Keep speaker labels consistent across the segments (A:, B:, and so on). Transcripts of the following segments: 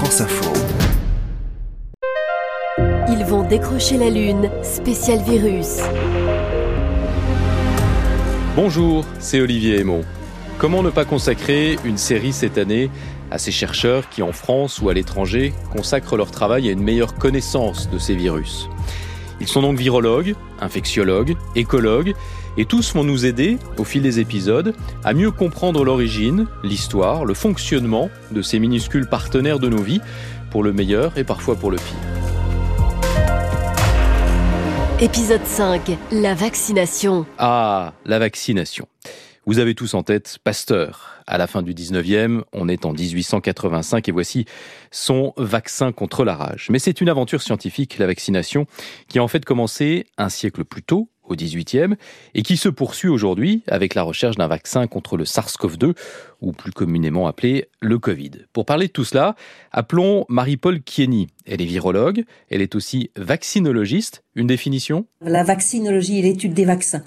A: France Info.
B: Ils vont décrocher la Lune, spécial virus.
C: Bonjour, c'est Olivier Aymon. Comment ne pas consacrer une série cette année à ces chercheurs qui, en France ou à l'étranger, consacrent leur travail à une meilleure connaissance de ces virus? Ils sont donc virologues, infectiologues, écologues, et tous vont nous aider, au fil des épisodes, à mieux comprendre l'origine, l'histoire, le fonctionnement de ces minuscules partenaires de nos vies, pour le meilleur et parfois pour le pire.
B: Épisode 5. La vaccination.
C: Ah, la vaccination. Vous avez tous en tête Pasteur. À la fin du 19e, on est en 1885 et voici son vaccin contre la rage. Mais c'est une aventure scientifique, la vaccination, qui a en fait commencé un siècle plus tôt, au 18e, et qui se poursuit aujourd'hui avec la recherche d'un vaccin contre le SARS-CoV-2, ou plus communément appelé le Covid. Pour parler de tout cela, appelons Marie-Paul Kieny. Elle est virologue, elle est aussi vaccinologiste. Une définition?
D: La vaccinologie est l'étude des vaccins.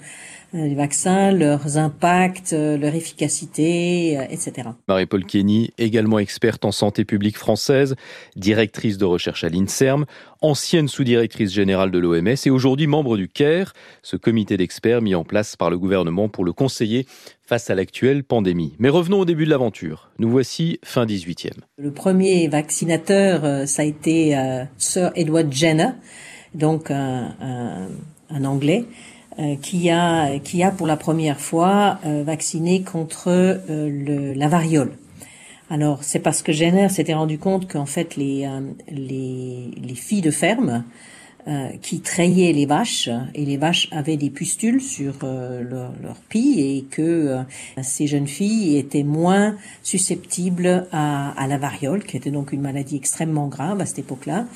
D: Euh, les vaccins, leurs impacts, euh, leur efficacité, euh, etc.
C: Marie-Paul Kenny, également experte en santé publique française, directrice de recherche à l'INSERM, ancienne sous-directrice générale de l'OMS et aujourd'hui membre du CARE, ce comité d'experts mis en place par le gouvernement pour le conseiller face à l'actuelle pandémie. Mais revenons au début de l'aventure. Nous voici fin 18e.
D: Le premier vaccinateur, ça a été Sir Edward Jenner, donc un, un, un Anglais, qui a qui a pour la première fois euh, vacciné contre euh, le, la variole. Alors c'est parce que Jenner s'était rendu compte qu'en fait les, les, les filles de ferme euh, qui trayaient les vaches et les vaches avaient des pustules sur euh, leur, leur pie et que euh, ces jeunes filles étaient moins susceptibles à, à, la variole, qui était donc une maladie extrêmement grave à cette époque-là.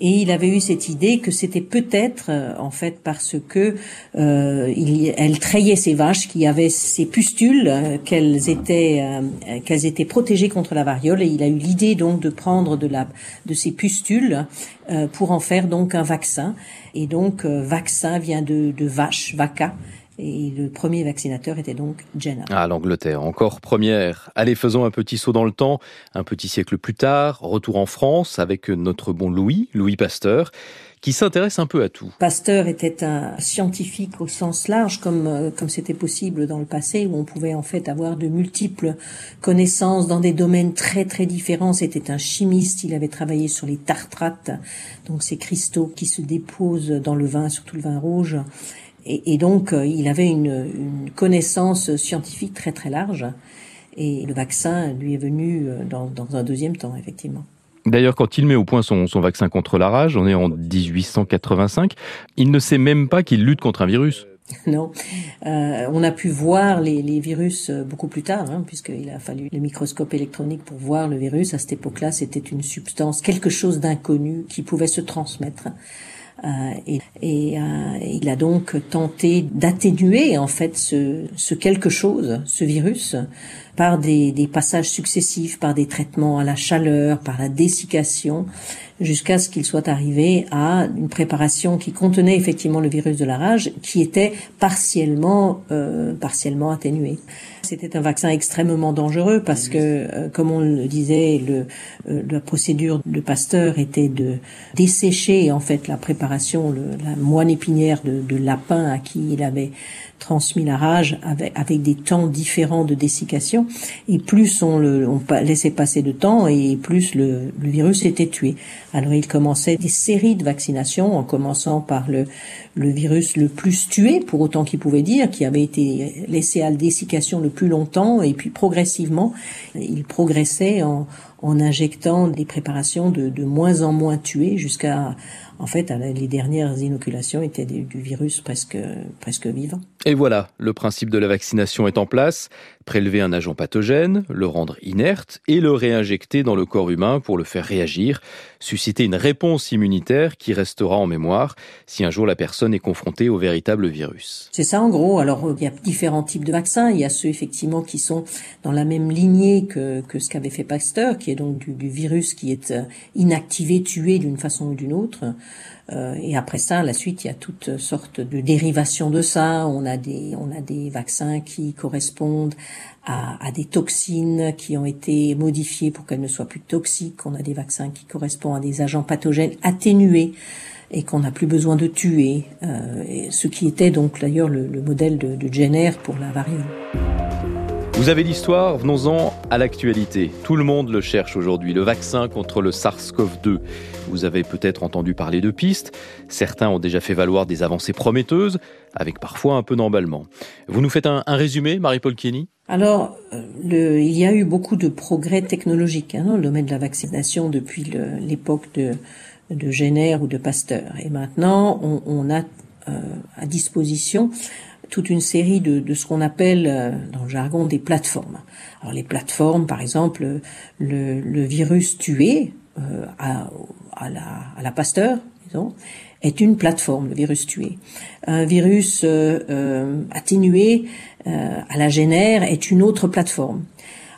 D: Et il avait eu cette idée que c'était peut-être en fait parce que il, elle trayait ces vaches qui avaient ces pustules qu'elles étaient qu'elles étaient protégées contre la variole et il a eu l'idée donc de prendre de la de ces pustules pour en faire donc un vaccin et donc, euh, vaccin vient de, de vache, vaca. Et le premier vaccinateur était donc Jenner.
C: Ah, l'Angleterre, encore première. Allez, faisons un petit saut dans le temps. Un petit siècle plus tard, retour en France avec notre bon Louis, Louis Pasteur qui s'intéresse un peu à tout.
D: Pasteur était un scientifique au sens large, comme euh, comme c'était possible dans le passé, où on pouvait en fait avoir de multiples connaissances dans des domaines très très différents. C'était un chimiste, il avait travaillé sur les tartrates, donc ces cristaux qui se déposent dans le vin, surtout le vin rouge. Et, et donc, euh, il avait une, une connaissance scientifique très très large. Et le vaccin lui est venu euh, dans, dans un deuxième temps, effectivement.
C: D'ailleurs, quand il met au point son, son, vaccin contre la rage, on est en 1885, il ne sait même pas qu'il lutte contre un virus.
D: Non, euh, on a pu voir les, les virus beaucoup plus tard, hein, puisqu'il a fallu le microscope électronique pour voir le virus. À cette époque-là, c'était une substance, quelque chose d'inconnu qui pouvait se transmettre. Euh, et, et euh, il a donc tenté d'atténuer en fait ce, ce, quelque chose, ce virus, par des, des, passages successifs, par des traitements à la chaleur, par la dessiccation, jusqu'à ce qu'il soit arrivé à une préparation qui contenait effectivement le virus de la rage, qui était partiellement, euh, partiellement atténué. C'était un vaccin extrêmement dangereux parce que, euh, comme on le disait, le, euh, la procédure de Pasteur était de dessécher en fait la préparation, le, la moine épinière de, de lapin à qui il avait transmis la rage avec, des temps différents de dessiccation. Et plus on, le, on laissait passer de temps et plus le, le virus était tué. Alors il commençait des séries de vaccinations, en commençant par le, le virus le plus tué, pour autant qu'il pouvait dire, qui avait été laissé à la dessiccation le plus longtemps, et puis progressivement, il progressait en, en injectant des préparations de, de moins en moins tuées jusqu'à en fait, les dernières inoculations étaient du virus presque, presque vivant.
C: Et voilà, le principe de la vaccination est en place. Prélever un agent pathogène, le rendre inerte et le réinjecter dans le corps humain pour le faire réagir, susciter une réponse immunitaire qui restera en mémoire si un jour la personne est confrontée au véritable virus.
D: C'est ça en gros. Alors il y a différents types de vaccins. Il y a ceux effectivement qui sont dans la même lignée que, que ce qu'avait fait Pasteur, qui est donc du, virus qui est euh, inactivé, tué d'une façon ou d'une autre. Euh, et après ça, la suite, il y a toutes sortes de dérivations de ça. On a des, on a des vaccins qui correspondent à, des toxines qui ont été modifiées pour qu'elles ne soient plus toxiques. On a des vaccins qui correspondent à des agents pathogènes atténués et qu'on n'a plus besoin de tuer, euh, ce qui était donc d'ailleurs le, modèle de, de Jenner pour la variole.
C: Vous avez l'histoire, venons-en à l'actualité. Tout le monde le cherche aujourd'hui, le vaccin contre le SARS-CoV-2. Vous avez peut-être entendu parler de pistes, certains ont déjà fait valoir des avancées prometteuses, avec parfois un peu d'emballement. Vous nous faites un, résumé, Marie-Paul Kenny
D: alors, euh, le, il y a eu beaucoup de progrès technologiques hein, dans le domaine de la vaccination depuis l'époque de, de Jenner ou de Pasteur. Et maintenant, on, on a euh, à disposition toute une série de, de ce qu'on appelle euh, dans le jargon des plateformes. Alors les plateformes, par exemple, le, le virus tué euh, à, à, la, à la Pasteur, disons, est une plateforme, le virus tué. Un virus euh, euh atténué à la génère est une autre plateforme.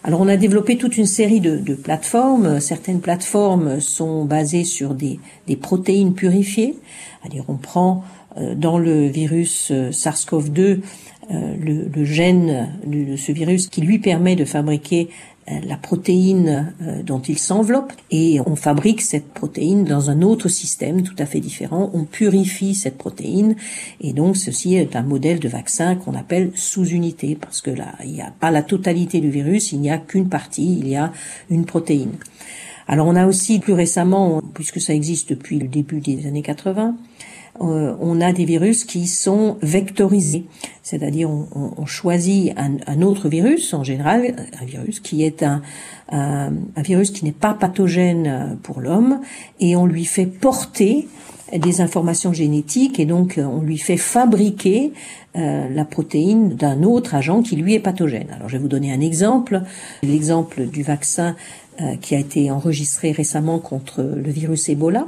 D: Alors on a développé toute une série de, de plateformes. Certaines plateformes sont basées sur des, des protéines purifiées. C'est-à-dire on prend euh, dans le virus euh, SARS-CoV-2 euh, le, le, gène de ce virus qui lui permet de fabriquer la protéine dont il s'enveloppe et on fabrique cette protéine dans un autre système tout à fait différent. On purifie cette protéine et donc ceci est un modèle de vaccin qu'on appelle sous-unité parce que là, il n'y a pas la totalité du virus, il n'y a qu'une partie, il y a une protéine. Alors on a aussi plus récemment, puisque ça existe depuis le début des années 80, euh, on a des virus qui sont vectorisés, c'est-à-dire on, choisit un, autre virus, en général un virus qui est un, un, virus qui n'est pas pathogène pour l'homme, et on lui fait porter des informations génétiques et donc on lui fait fabriquer euh, la protéine d'un autre agent qui lui est pathogène. Alors je vais vous donner un exemple, l'exemple du vaccin euh, qui a été enregistré récemment contre le virus Ebola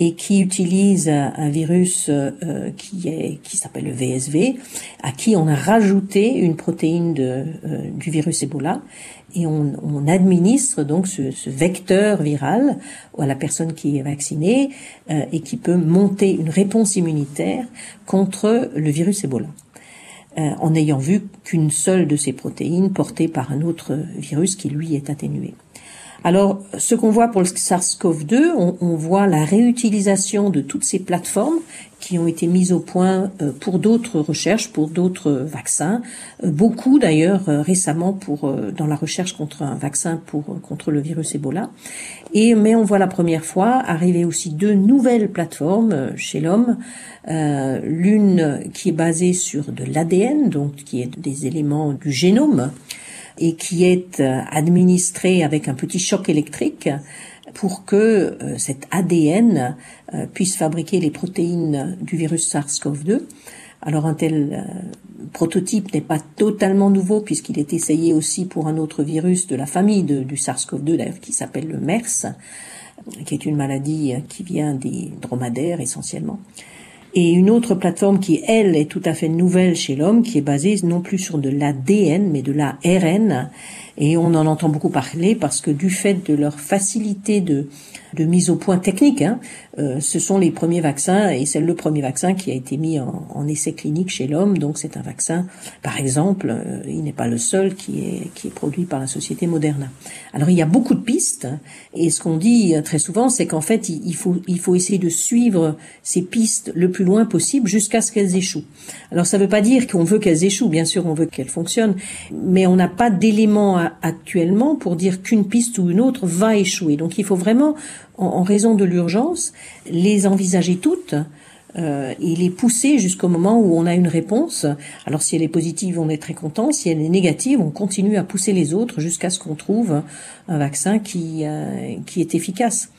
D: et qui utilise un virus euh, qui est qui s'appelle le VSV, à qui on a rajouté une protéine de, euh, du virus Ebola et on, on administre donc ce, ce, vecteur viral à la personne qui est vaccinée euh, et qui peut monter une réponse immunitaire contre le virus Ebola en ayant vu qu'une seule de ces protéines portée par un autre virus qui lui est atténué. Alors, ce qu'on voit pour le SARS-CoV-2, on, voit la réutilisation de toutes ces plateformes qui ont été mises au point euh, pour d'autres recherches, pour d'autres vaccins, euh, beaucoup d'ailleurs euh, récemment pour dans la recherche contre un vaccin pour contre le virus Ebola. Et mais on voit la première fois arriver aussi deux nouvelles plateformes chez l'homme, l'une qui est basée sur de l'ADN, donc qui est des éléments du génome et qui est euh, administré avec un petit choc électrique pour que euh, cet ADN euh, puisse fabriquer les protéines du virus SARS-CoV-2. Alors un tel prototype n'est pas totalement nouveau puisqu'il est essayé aussi pour un autre virus de la famille du SARS-CoV-2 d'ailleurs qui s'appelle le MERS, qui est une maladie qui vient des dromadaires essentiellement et une autre plateforme qui, elle, est tout à fait nouvelle chez l'homme, qui est basée non plus sur de l'ADN, mais de l'ARN. Et on en entend beaucoup parler parce que du fait de leur facilité de, de mise au point technique. Hein. Euh, ce sont les premiers vaccins et c'est le premier vaccin qui a été mis en, en essai clinique chez l'homme. Donc c'est un vaccin, par exemple, euh, il n'est pas le seul qui est qui est produit par la société Moderna. Alors il y a beaucoup de pistes et ce qu'on dit euh, très souvent, c'est qu'en fait il, faut il faut essayer de suivre ces pistes le plus loin possible jusqu'à ce qu'elles échouent. Alors ça ne veut pas dire qu'on veut qu'elles échouent. Bien sûr, on veut qu'elles fonctionnent, mais on n'a pas d'éléments actuellement pour dire qu'une piste ou une autre va échouer. Donc il faut vraiment en, raison de l'urgence, les envisager toutes euh, et les pousser jusqu'au moment où on a une réponse. Alors si elle est positive, on est très content. Si elle est négative, on continue à pousser les autres jusqu'à ce qu'on trouve un vaccin qui, euh, qui est efficace.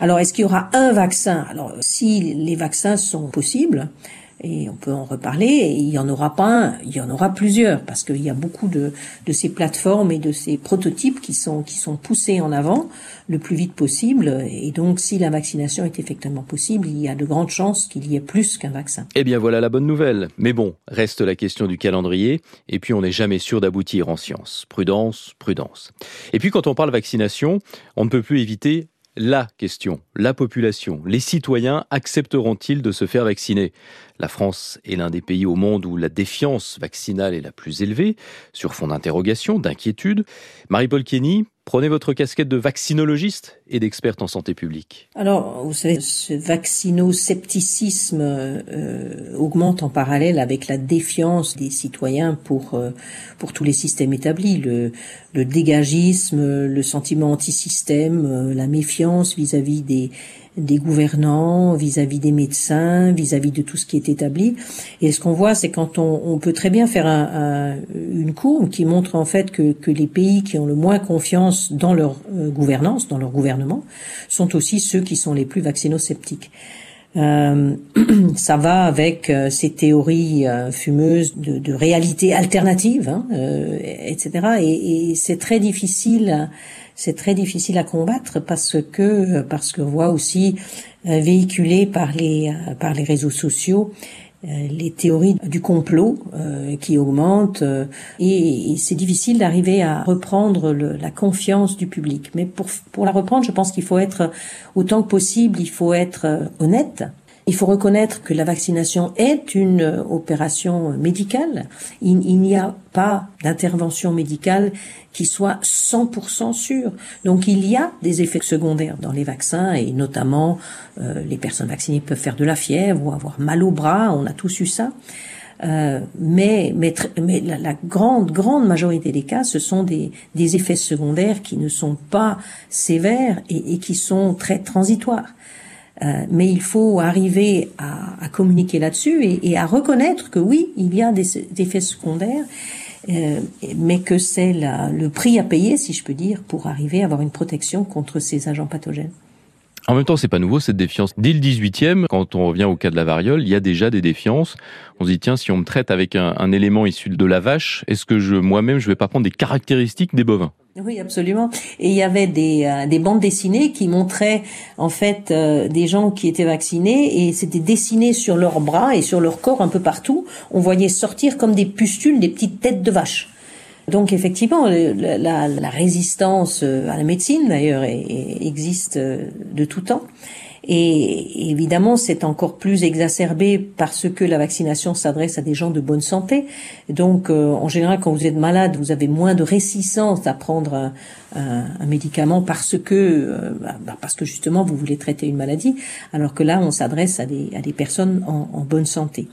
D: Alors est-ce qu'il y aura un vaccin? Alors si les vaccins sont possibles, et on peut en reparler. Il y en aura pas un, il y en aura plusieurs parce qu'il y a beaucoup de, de ces plateformes et de ces prototypes qui sont qui sont poussés en avant le plus vite possible. Et donc, si la vaccination est effectivement possible, il y a de grandes chances qu'il y ait plus qu'un vaccin.
C: Eh bien, voilà la bonne nouvelle. Mais bon, reste la question du calendrier. Et puis, on n'est jamais sûr d'aboutir en science. Prudence, prudence. Et puis, quand on parle vaccination, on ne peut plus éviter la question, la population, les citoyens accepteront-ils de se faire vacciner? La France est l'un des pays au monde où la défiance vaccinale est la plus élevée, sur fond d'interrogation, d'inquiétude. Marie-Paul Kenny, Prenez votre casquette de vaccinologiste et d'experte en santé publique.
D: Alors, vous savez, ce vaccinoscepticisme euh, augmente en parallèle avec la défiance des citoyens pour euh, pour tous les systèmes établis, le, dégagisme, le sentiment anti-système, euh, la méfiance vis-à-vis des des gouvernants, vis-à-vis des médecins, vis-à-vis de tout ce qui est établi. Et ce qu'on voit, c'est quand on, on, peut très bien faire un, une courbe qui montre en fait que, que, les pays qui ont le moins confiance dans leur euh, gouvernance, dans leur gouvernement, sont aussi ceux qui sont les plus vaccinosceptiques. Euh, ça va avec euh, ces théories euh, fumeuses de, de, réalité alternative, hein, etc. Et, et c'est très difficile c'est très difficile à combattre parce que parce que voit aussi euh, véhiculé par les euh, par les réseaux sociaux euh, les théories du complot qui augmentent et, c'est difficile d'arriver à reprendre la confiance du public. Mais pour, pour la reprendre, je pense qu'il faut être autant que possible, il faut être honnête il faut reconnaître que la vaccination est une opération médicale. Il, n'y a pas d'intervention médicale qui soit 100% sûre. Donc il y a des effets secondaires dans les vaccins et notamment euh, les personnes vaccinées peuvent faire de la fièvre ou avoir mal au bras. On a tous eu ça. Euh, mais mais, mais la, grande grande majorité des cas, ce sont des, des effets secondaires qui ne sont pas sévères et, et qui sont très transitoires. Euh, mais il faut arriver à, à communiquer là-dessus et, et, à reconnaître que oui, il y a des, des effets secondaires, euh, mais que c'est le prix à payer, si je peux dire, pour arriver à avoir une protection contre ces agents pathogènes.
C: En même temps, c'est pas nouveau cette défiance. Dès le 18e, quand on revient au cas de la variole, il y a déjà des défiances. On se dit tiens, si on me traite avec un, un élément issu de la vache, est-ce que je moi-même je vais pas prendre des caractéristiques des bovins?
D: Oui, absolument. Et il y avait des, euh, des bandes dessinées qui montraient en fait euh, des gens qui étaient vaccinés et c'était dessiné sur leurs bras et sur leur corps un peu partout. On voyait sortir comme des pustules des petites têtes de vache. Donc effectivement, la, la, la résistance euh, à la médecine d'ailleurs existe de tout temps. Et évidemment, c'est encore plus exacerbé parce que la vaccination s'adresse à des gens de bonne santé. Donc, euh, en général, quand vous êtes malade, vous avez moins de réticence à prendre un, un, médicament parce que euh, bah, bah, parce que justement vous voulez traiter une maladie, alors que là, on s'adresse à des, à des personnes en, en bonne santé.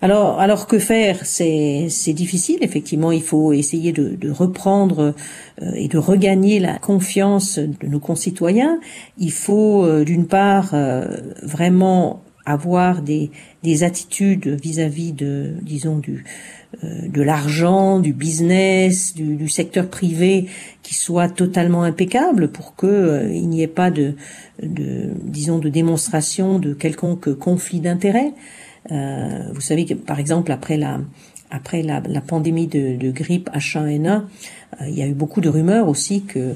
D: Alors, alors que faire? C'est difficile. Effectivement, il faut essayer de, reprendre euh, et de regagner la confiance de nos concitoyens. Il faut, euh, d'une part, euh, vraiment avoir des, des attitudes vis-à-vis de, disons, du, de l'argent, du business, du, du, secteur privé qui soient totalement impeccables pour que il n'y ait pas de, de, disons, de démonstration de quelconque conflit d'intérêts. Euh, vous savez que par exemple après la après la, la pandémie de, de, grippe H1N1, euh, il y a eu beaucoup de rumeurs aussi que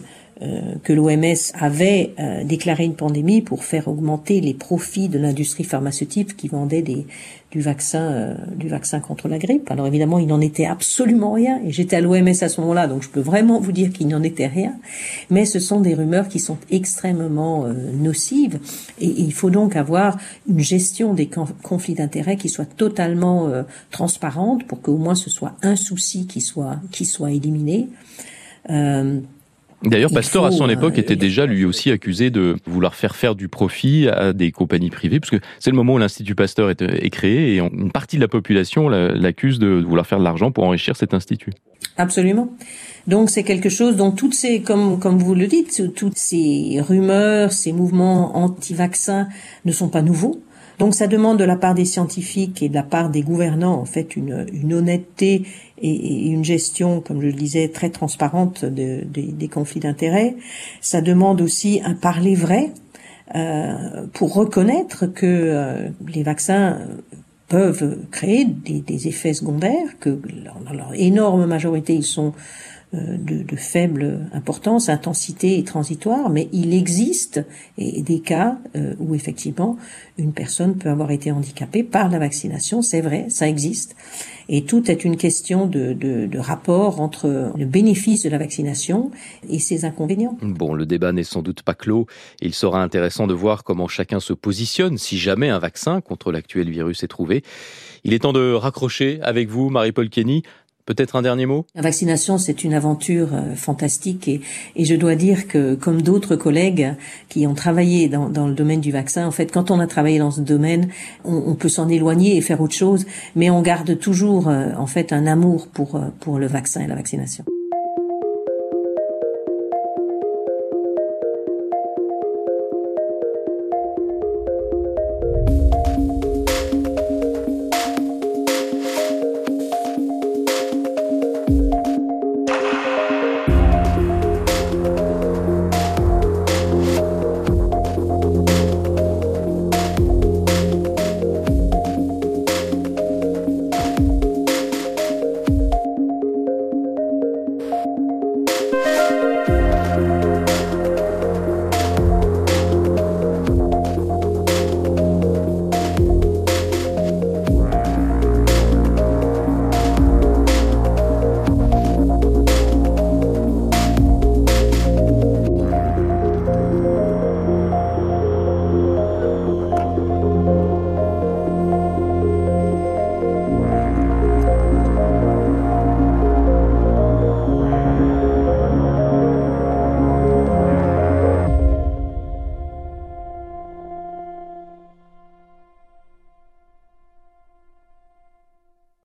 D: que l'OMS avait euh, déclaré une pandémie pour faire augmenter les profits de l'industrie pharmaceutique qui vendait des, du vaccin euh, du vaccin contre la grippe. Alors évidemment, il n'en était absolument rien et j'étais à l'OMS à ce moment-là, donc je peux vraiment vous dire qu'il n'en était rien. Mais ce sont des rumeurs qui sont extrêmement nocives et, il faut donc avoir une gestion des conflits d'intérêts qui soit totalement transparente pour qu'au moins ce soit un souci qui soit qui soit éliminé. Euh,
C: D'ailleurs, Pasteur, à son époque, était déjà lui aussi accusé de vouloir faire faire du profit à des compagnies privées, parce que c'est le moment où l'Institut Pasteur est, créé, et une partie de la population l'accuse de vouloir faire de l'argent pour enrichir cet institut.
D: Absolument. Donc c'est quelque chose dont toutes ces, comme comme vous le dites, toutes ces rumeurs, ces mouvements anti-vaccins ne sont pas nouveaux. Donc ça demande de la part des scientifiques et de la part des gouvernants en fait une, honnêteté et, une gestion, comme je le disais, très transparente de, des conflits d'intérêts. Ça demande aussi un parler vrai euh, pour reconnaître que euh, les vaccins peuvent créer des, des, effets secondaires, que dans leur énorme majorité ils sont de, de, faible importance, intensité et transitoire, mais il existe des cas euh, où effectivement une personne peut avoir été handicapée par la vaccination, c'est vrai, ça existe. Et tout est une question de, de, de, rapport entre le bénéfice de la vaccination et ses inconvénients.
C: Bon, le débat n'est sans doute pas clos. Il sera intéressant de voir comment chacun se positionne si jamais un vaccin contre l'actuel virus est trouvé. Il est temps de raccrocher avec vous, Marie-Paul Kenny. Peut-être un dernier mot?
D: La vaccination, c'est une aventure euh, fantastique et, je dois dire que, comme d'autres collègues qui ont travaillé dans, le domaine du vaccin, en fait, quand on a travaillé dans ce domaine, on, peut s'en éloigner et faire autre chose, mais on garde toujours, euh, en fait, un amour euh, pour le vaccin et la vaccination.